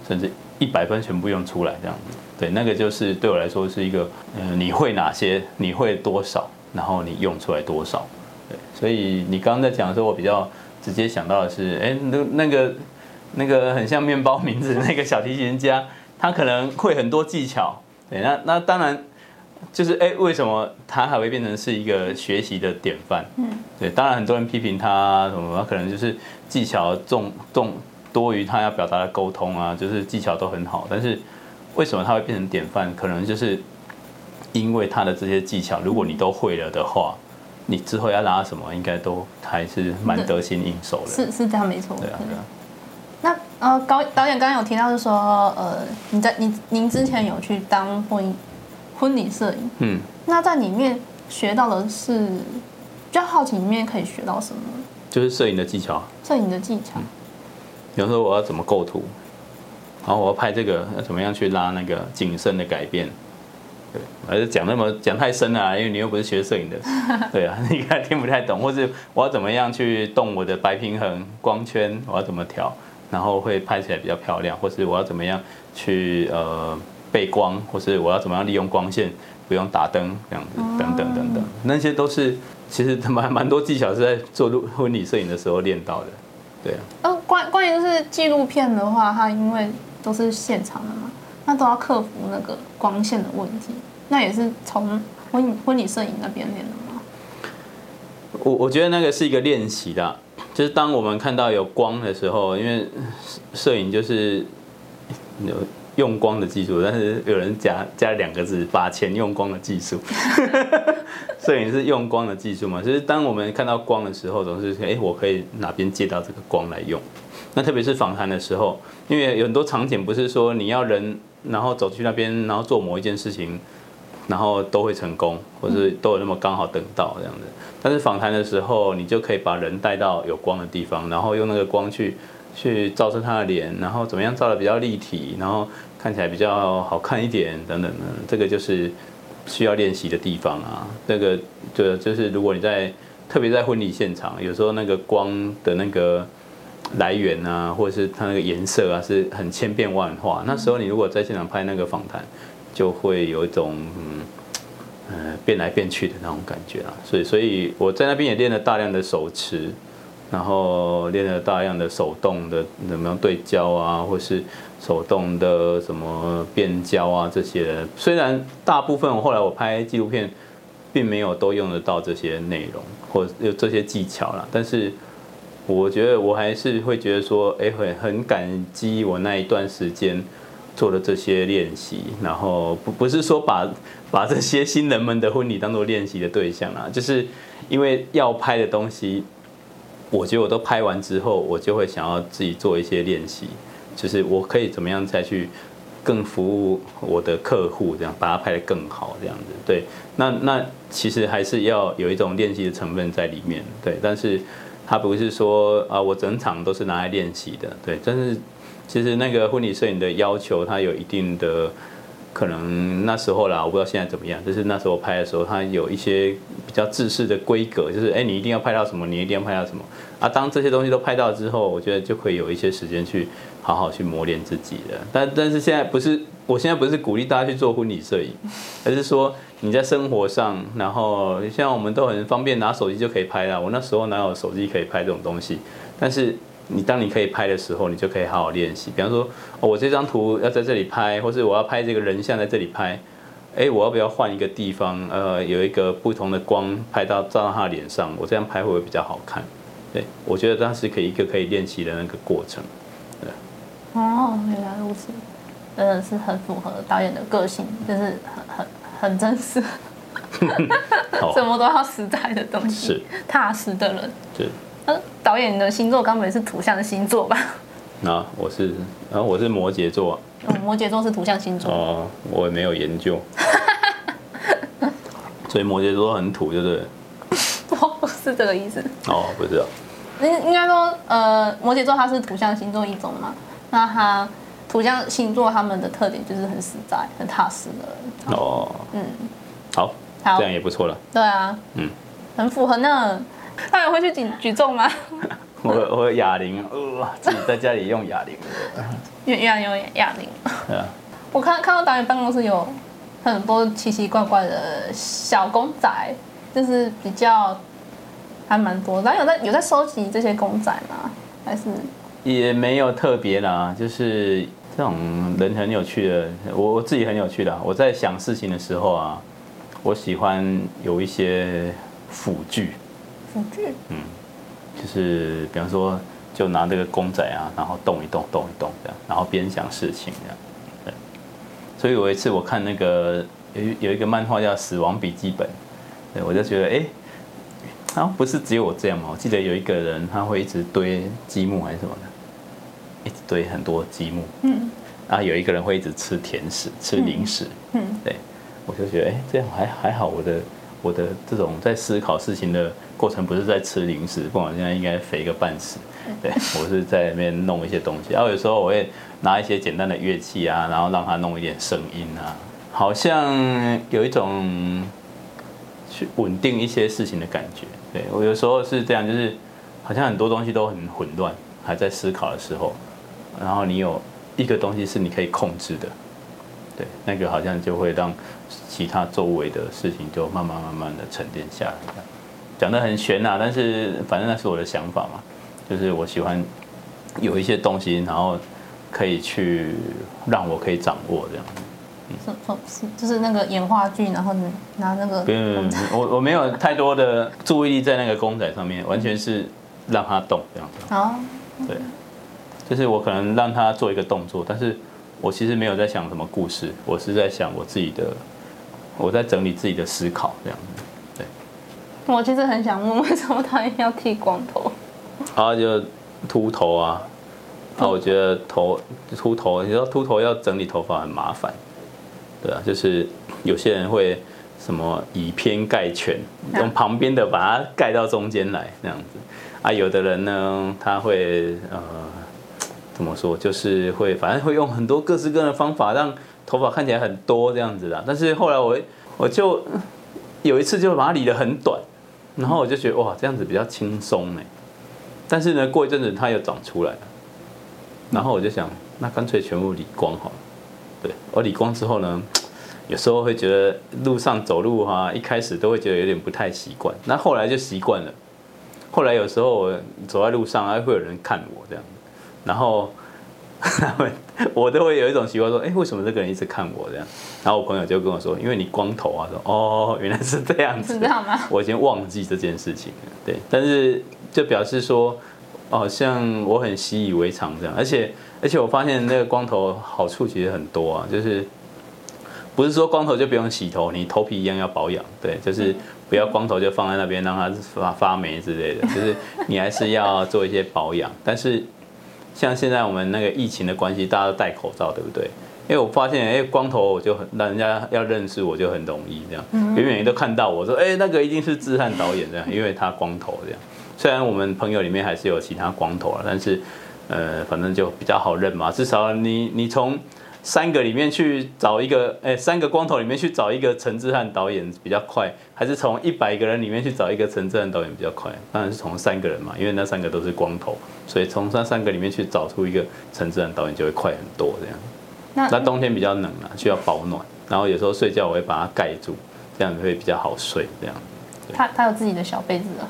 Speaker 2: 甚至。一百分全部用出来这样子，对，那个就是对我来说是一个，嗯，你会哪些，你会多少，然后你用出来多少，对，所以你刚刚在讲的时候，我比较直接想到的是，哎，那那个那个很像面包名字 *laughs* 那个小提琴家，他可能会很多技巧，对，那那当然就是哎，为什么他还会变成是一个学习的典范？嗯，对，当然很多人批评他什么，他可能就是技巧重重。多于他要表达的沟通啊，就是技巧都很好，但是为什么他会变成典范？可能就是因为他的这些技巧，如果你都会了的话，你之后要拉什么，应该都还是蛮得心应手的。
Speaker 1: 是是这样没错。
Speaker 2: 对啊对啊。
Speaker 1: 那呃，导导演刚刚有提到是说，呃，你在您您之前有去当婚婚礼摄影，嗯，那在里面学到的是，比较好奇里面可以学到什么？
Speaker 2: 就是摄影的技巧。
Speaker 1: 摄影的技巧。
Speaker 2: 比方说我要怎么构图，然后我要拍这个要怎么样去拉那个景深的改变。对，还是讲那么讲太深了啊，因为你又不是学摄影的。*laughs* 对啊，你看听不太懂，或是我要怎么样去动我的白平衡、光圈，我要怎么调，然后会拍起来比较漂亮，或是我要怎么样去呃背光，或是我要怎么样利用光线。不用打灯这样子，等等等等，那些都是其实蛮蛮多技巧是在做录婚礼摄影的时候练到的，对啊。
Speaker 1: 呃，关关于就是纪录片的话，它因为都是现场的嘛，那都要克服那个光线的问题，那也是从婚婚礼摄影那边练的吗？
Speaker 2: 我我觉得那个是一个练习的，就是当我们看到有光的时候，因为摄影就是有。用光的技术，但是有人加加两个字，把钱用光的技术。*laughs* 摄影是用光的技术嘛？就是当我们看到光的时候，总是哎、欸，我可以哪边借到这个光来用？那特别是访谈的时候，因为有很多场景不是说你要人，然后走去那边，然后做某一件事情，然后都会成功，或是都有那么刚好等到这样子。但是访谈的时候，你就可以把人带到有光的地方，然后用那个光去去照射他的脸，然后怎么样照得比较立体，然后。看起来比较好看一点，等等的，这个就是需要练习的地方啊。这个就就是如果你在特别在婚礼现场，有时候那个光的那个来源啊，或者是它那个颜色啊，是很千变万化。那时候你如果在现场拍那个访谈，就会有一种嗯呃变来变去的那种感觉啊。所以，所以我在那边也练了大量的手持。然后练了大量的手动的怎么样对焦啊，或是手动的什么变焦啊这些。虽然大部分我后来我拍纪录片，并没有都用得到这些内容或有这些技巧啦，但是我觉得我还是会觉得说，哎，很很感激我那一段时间做的这些练习。然后不不是说把 *laughs* 把这些新人们的婚礼当做练习的对象啊，就是因为要拍的东西。我觉得我都拍完之后，我就会想要自己做一些练习，就是我可以怎么样再去更服务我的客户，这样把它拍得更好，这样子。对，那那其实还是要有一种练习的成分在里面，对。但是它不是说啊，我整场都是拿来练习的，对。但是其实那个婚礼摄影的要求，它有一定的。可能那时候啦，我不知道现在怎么样。就是那时候拍的时候，它有一些比较制式的规格，就是哎，你一定要拍到什么，你一定要拍到什么啊。当这些东西都拍到之后，我觉得就可以有一些时间去好好去磨练自己了。但但是现在不是，我现在不是鼓励大家去做婚礼摄影，而是说你在生活上，然后像我们都很方便拿手机就可以拍了。我那时候哪有手机可以拍这种东西？但是。你当你可以拍的时候，你就可以好好练习。比方说，哦，我这张图要在这里拍，或是我要拍这个人像在这里拍，哎，我要不要换一个地方？呃，有一个不同的光拍到照到他的脸上，我这样拍会不会比较好看？对，我觉得当时可以一个可以练习的那个过程。对。
Speaker 1: 哦，原来如此，真的是很符合导演的个性，就是很很很真实，*laughs* *laughs* 什么都要实在的东西，是踏实的人，
Speaker 2: 是。
Speaker 1: 呃，导演的星座刚本是土象星座吧？
Speaker 2: 那 *laughs* 我是，然后我是摩羯座。
Speaker 1: 嗯，摩羯座是土象星座。
Speaker 2: 哦，我也没有研究。*laughs* 所以摩羯座很土，对不对？
Speaker 1: 不是这个意思。
Speaker 2: 哦，不是啊。
Speaker 1: 应应该说，呃，摩羯座它是土象星座一种嘛？那它土象星座他们的特点就是很实在、很踏实的。
Speaker 2: 哦。嗯。好。
Speaker 1: 好。
Speaker 2: 这样也不错了。
Speaker 1: 对啊。嗯。很符合呢。*laughs* 他有会去举举重吗？*laughs*
Speaker 2: 我我哑铃，呃，自己在家里用哑铃。
Speaker 1: 原原来有哑铃。对啊。我看看到导演办公室有很多奇奇怪怪的小公仔，就是比较还蛮多。导演有在有在收集这些公仔吗？还是？
Speaker 2: 也没有特别啦，就是这种人很有趣的，我我自己很有趣的。我在想事情的时候啊，我喜欢有一些辅具。嗯，就是比方说，就拿这个公仔啊，然后动一动，动一动这样，然后边想事情这样。对，所以有一次我看那个有有一个漫画叫《死亡笔记本》，对，我就觉得哎，好像不是只有我这样嘛。我记得有一个人他会一直堆积木还是什么的，一直堆很多积木。嗯。然后有一个人会一直吃甜食、吃零食。嗯。对，我就觉得哎，这样还还好，我的。我的这种在思考事情的过程，不是在吃零食，不然现在应该肥个半死。*laughs* 对，我是在那边弄一些东西，然后有时候我会拿一些简单的乐器啊，然后让它弄一点声音啊，好像有一种去稳定一些事情的感觉。对，我有时候是这样，就是好像很多东西都很混乱，还在思考的时候，然后你有一个东西是你可以控制的，对，那个好像就会让其他周围的事情就慢慢慢慢的沉淀下来。讲得很玄啊，但是反正那是我的想法嘛。就是我喜欢有一些东西，然后可以去让我可以掌握这样
Speaker 1: 是，就是那个演话剧，然后拿那个。
Speaker 2: 不用，我我没有太多的注意力在那个公仔上面，完全是让它动这样子。
Speaker 1: 好。
Speaker 2: 对，就是我可能让它做一个动作，但是我其实没有在想什么故事，我是在想我自己的，我在整理自己的思考这样子。对。
Speaker 1: 我其实很想问，为什么他要剃光头？
Speaker 2: 然后就秃头啊，那我觉得头秃头，你说秃头要整理头发很麻烦，对啊，就是有些人会什么以偏概全，用旁边的把它盖到中间来那样子啊，有的人呢他会呃怎么说，就是会反正会用很多各式各样的方法让头发看起来很多这样子的，但是后来我我就有一次就把它理得很短，然后我就觉得哇这样子比较轻松呢。但是呢，过一阵子它又长出来了，然后我就想，那干脆全部理光好了。对，我理光之后呢，有时候会觉得路上走路哈，一开始都会觉得有点不太习惯，那后来就习惯了。后来有时候我走在路上，还会有人看我这样，然后他们 *laughs* 我都会有一种习惯说，哎，为什么这个人一直看我这样？然后我朋友就跟我说，因为你光头啊，说哦，*laughs* 原来是这样子，
Speaker 1: 是这样吗？
Speaker 2: 我已经忘记这件事情了。对，但是。就表示说，好像我很习以为常这样，而且而且我发现那个光头好处其实很多啊，就是不是说光头就不用洗头，你头皮一样要保养，对，就是不要光头就放在那边让它发发霉之类的，就是你还是要做一些保养。但是像现在我们那个疫情的关系，大家都戴口罩，对不对？因为我发现，哎，光头我就很让人家要认识我就很容易这样，远远都看到我说，哎，那个一定是志汉导演这样，因为他光头这样。虽然我们朋友里面还是有其他光头啊，但是，呃，反正就比较好认嘛。至少你你从三个里面去找一个，哎，三个光头里面去找一个陈志汉导演比较快，还是从一百个人里面去找一个陈志汉导演比较快？当然是从三个人嘛，因为那三个都是光头，所以从那三个里面去找出一个陈志汉导演就会快很多这样。那那冬天比较冷啊，需要保暖，然后有时候睡觉我会把它盖住，这样会比较好睡这样。
Speaker 1: 他他有自己的小被子啊。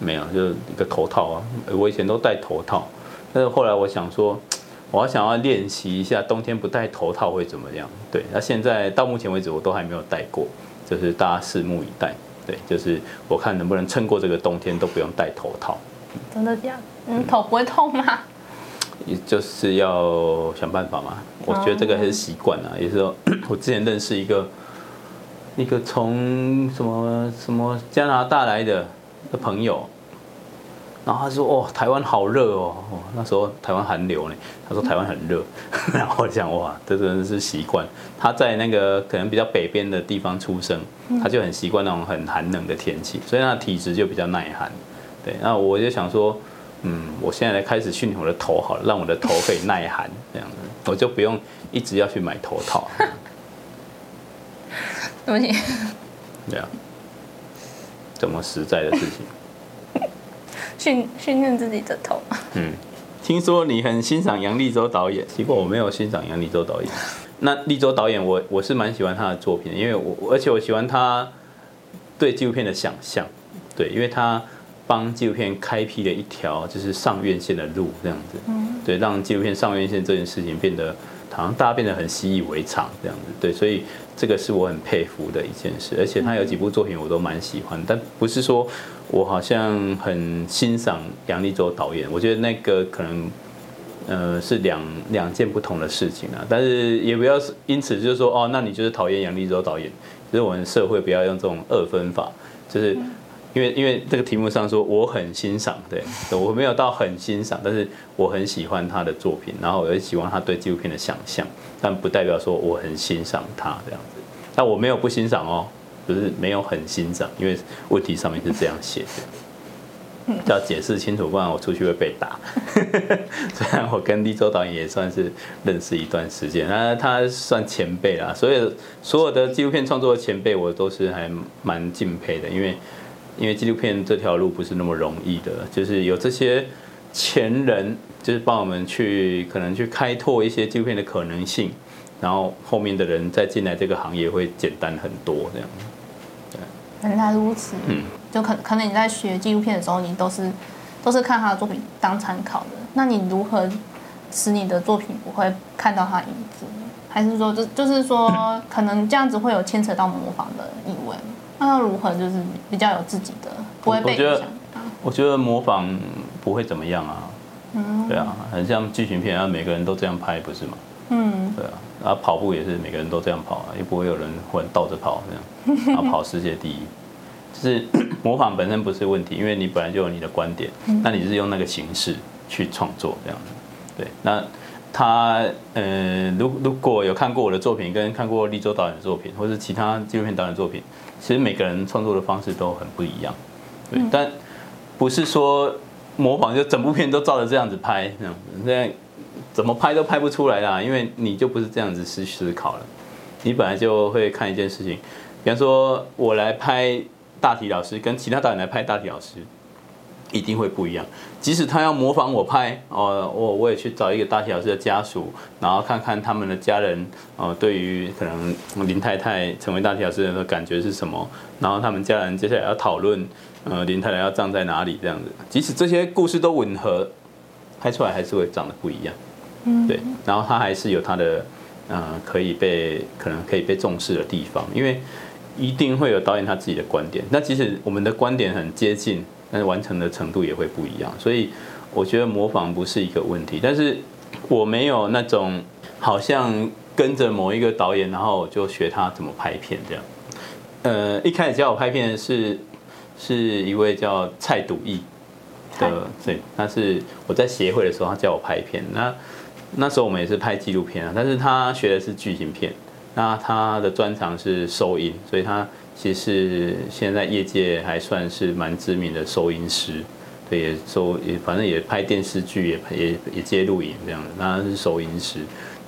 Speaker 2: 没有，就是一个头套啊。我以前都戴头套，但是后来我想说，我要想要练习一下冬天不戴头套会怎么样。对，那现在到目前为止我都还没有戴过，就是大家拭目以待。对，就是我看能不能撑过这个冬天都不用戴头套。
Speaker 1: 真的这样？嗯，头不会痛吗？
Speaker 2: 也就是要想办法嘛。我觉得这个还是习惯啊。也就是说，*clears throat* 我之前认识一个一个从什么什么加拿大来的。的朋友，然后他说：“哦，台湾好热哦，哦，那时候台湾寒流呢。”他说：“台湾很热。*laughs* ”然后我讲：“哇，这真的是习惯。他在那个可能比较北边的地方出生，他就很习惯那种很寒冷的天气，所以他的体质就比较耐寒。对，那我就想说，嗯，我现在来开始训练我的头好了，让我的头可以耐寒，*laughs* 这样子，我就不用一直要去买头套。”
Speaker 1: 对不起。
Speaker 2: 对啊。这么实在的事情，
Speaker 1: 训训练自己的头。
Speaker 2: 嗯，听说你很欣赏杨力州导演，结果我没有欣赏杨力州导演。*laughs* 那立州导演我，我我是蛮喜欢他的作品，因为我而且我喜欢他对纪录片的想象，对，因为他帮纪录片开辟了一条就是上院线的路，这样子，嗯，对，让纪录片上院线这件事情变得好像大家变得很习以为常这样子，对，所以。这个是我很佩服的一件事，而且他有几部作品我都蛮喜欢，但不是说我好像很欣赏杨立洲导演，我觉得那个可能呃是两两件不同的事情啊。但是也不要因此就是说哦，那你就是讨厌杨立洲导演，就是我们社会不要用这种二分法，就是因为因为这个题目上说我很欣赏，对，我没有到很欣赏，但是我很喜欢他的作品，然后我也喜欢他对纪录片的想象。但不代表说我很欣赏他这样子，但我没有不欣赏哦，不是没有很欣赏，因为问题上面是这样写的。要解释清楚，不然我出去会被打。*laughs* 虽然我跟立州导演也算是认识一段时间，那他算前辈啦。所以所有的纪录片创作的前辈，我都是还蛮敬佩的，因为因为纪录片这条路不是那么容易的，就是有这些前人，就是帮我们去可能去开拓一些纪录片的可能性，然后后面的人再进来这个行业会简单很多这样。
Speaker 1: 原来如此，嗯，就可可能你在学纪录片的时候，你都是都是看他的作品当参考的。那你如何使你的作品不会看到他影子？还是说，就就是说，可能这样子会有牵扯到模仿的意味？那要如何就是比较有自己的，不会被影响？我觉得，
Speaker 2: 模仿不会怎么样啊。嗯，对啊，很像剧情片啊，每个人都这样拍，不是吗？嗯，对啊，然后跑步也是每个人都这样跑啊，也不会有人忽然倒着跑这样，然 *laughs* 后跑世界第一，就是 *coughs* 模仿本身不是问题，因为你本来就有你的观点，那你是用那个形式去创作这样子，对，那他呃，如如果有看过我的作品，跟看过立州导演的作品，或是其他纪录片导演的作品，其实每个人创作的方式都很不一样，对，但不是说模仿就整部片都照着这样子拍这样子，这样。怎么拍都拍不出来啦，因为你就不是这样子思思考了。你本来就会看一件事情，比方说我来拍大体老师，跟其他导演来拍大体老师，一定会不一样。即使他要模仿我拍，哦，我我也去找一个大体老师的家属，然后看看他们的家人，哦，对于可能林太太成为大体老师的感觉是什么，然后他们家人接下来要讨论，呃，林太太要葬在哪里这样子。即使这些故事都吻合，拍出来还是会长得不一样。对，然后他还是有他的，呃，可以被可能可以被重视的地方，因为一定会有导演他自己的观点。那即使我们的观点很接近，但是完成的程度也会不一样。所以我觉得模仿不是一个问题，但是我没有那种好像跟着某一个导演，然后我就学他怎么拍片这样。呃，一开始教我拍片的是是一位叫蔡笃义的，对，他是我在协会的时候，他教我拍片那。那时候我们也是拍纪录片啊，但是他学的是剧情片，那他的专长是收音，所以他其实是现在业界还算是蛮知名的收音师，对，也收也反正也拍电视剧，也也也接录影这样的，他是收音师，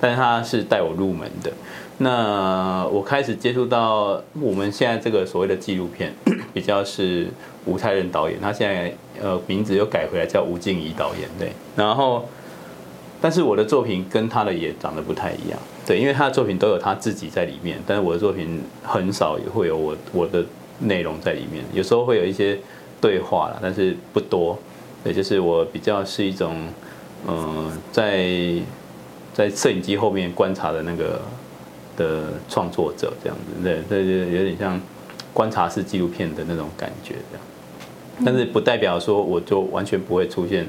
Speaker 2: 但是他是带我入门的。那我开始接触到我们现在这个所谓的纪录片，*clears throat* 比较是吴泰任导演，他现在呃名字又改回来叫吴静怡导演，对，然后。但是我的作品跟他的也长得不太一样，对，因为他的作品都有他自己在里面，但是我的作品很少也会有我我的内容在里面，有时候会有一些对话啦，但是不多，对，就是我比较是一种，嗯、在在摄影机后面观察的那个的创作者这样子，对，这就有点像观察式纪录片的那种感觉这样，但是不代表说我就完全不会出现。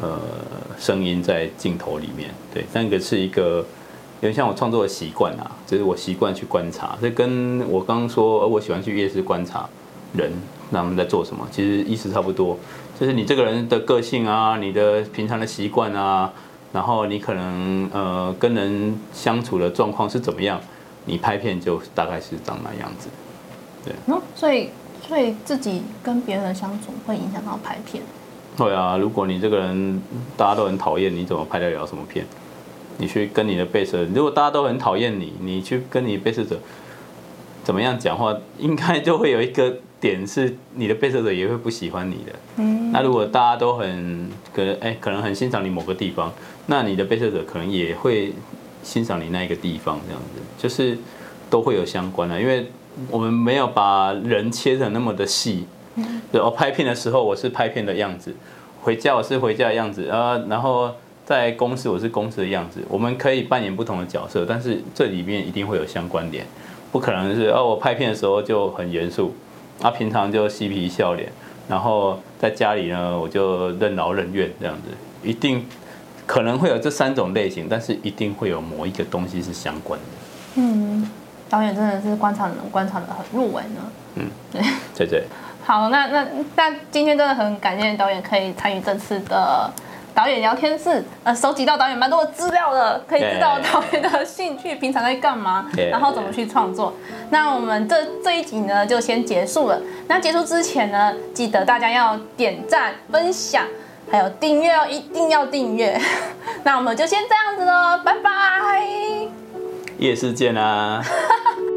Speaker 2: 呃，声音在镜头里面，对，那个是一个有点像我创作的习惯啊，就是我习惯去观察，这跟我刚刚说我喜欢去夜市观察人，那他们在做什么，其实意思差不多，就是你这个人的个性啊，你的平常的习惯啊，然后你可能呃跟人相处的状况是怎么样，你拍片就大概是长那样子，对。
Speaker 1: 嗯，所以所以自己跟别人相处会影响到拍片。
Speaker 2: 对啊，如果你这个人大家都很讨厌，你怎么拍得了什么片？你去跟你的被摄者，如果大家都很讨厌你，你去跟你被摄者怎么样讲话，应该就会有一个点是你的被摄者也会不喜欢你的。嗯。那如果大家都很可能哎，可能很欣赏你某个地方，那你的被摄者可能也会欣赏你那一个地方，这样子就是都会有相关的，因为我们没有把人切成那么的细。对，我拍片的时候我是拍片的样子，回家我是回家的样子，呃，然后在公司我是公司的样子。我们可以扮演不同的角色，但是这里面一定会有相关联，不可能是哦，我拍片的时候就很严肃，啊，平常就嬉皮笑脸，然后在家里呢我就任劳任怨这样子，一定可能会有这三种类型，但是一定会有某一个东西是相关的。
Speaker 1: 嗯，导演真的是观察人观察的很入微呢。
Speaker 2: 嗯，对，对对。
Speaker 1: 好，那那那今天真的很感谢导演可以参与这次的导演聊天室，呃，收集到导演蛮多的资料的，可以知道导演的兴趣，平常在干嘛，然后怎么去创作。那我们这这一集呢，就先结束了。那结束之前呢，记得大家要点赞、分享，还有订阅哦，一定要订阅。*laughs* 那我们就先这样子喽，拜拜。
Speaker 2: 夜市见啦。*laughs*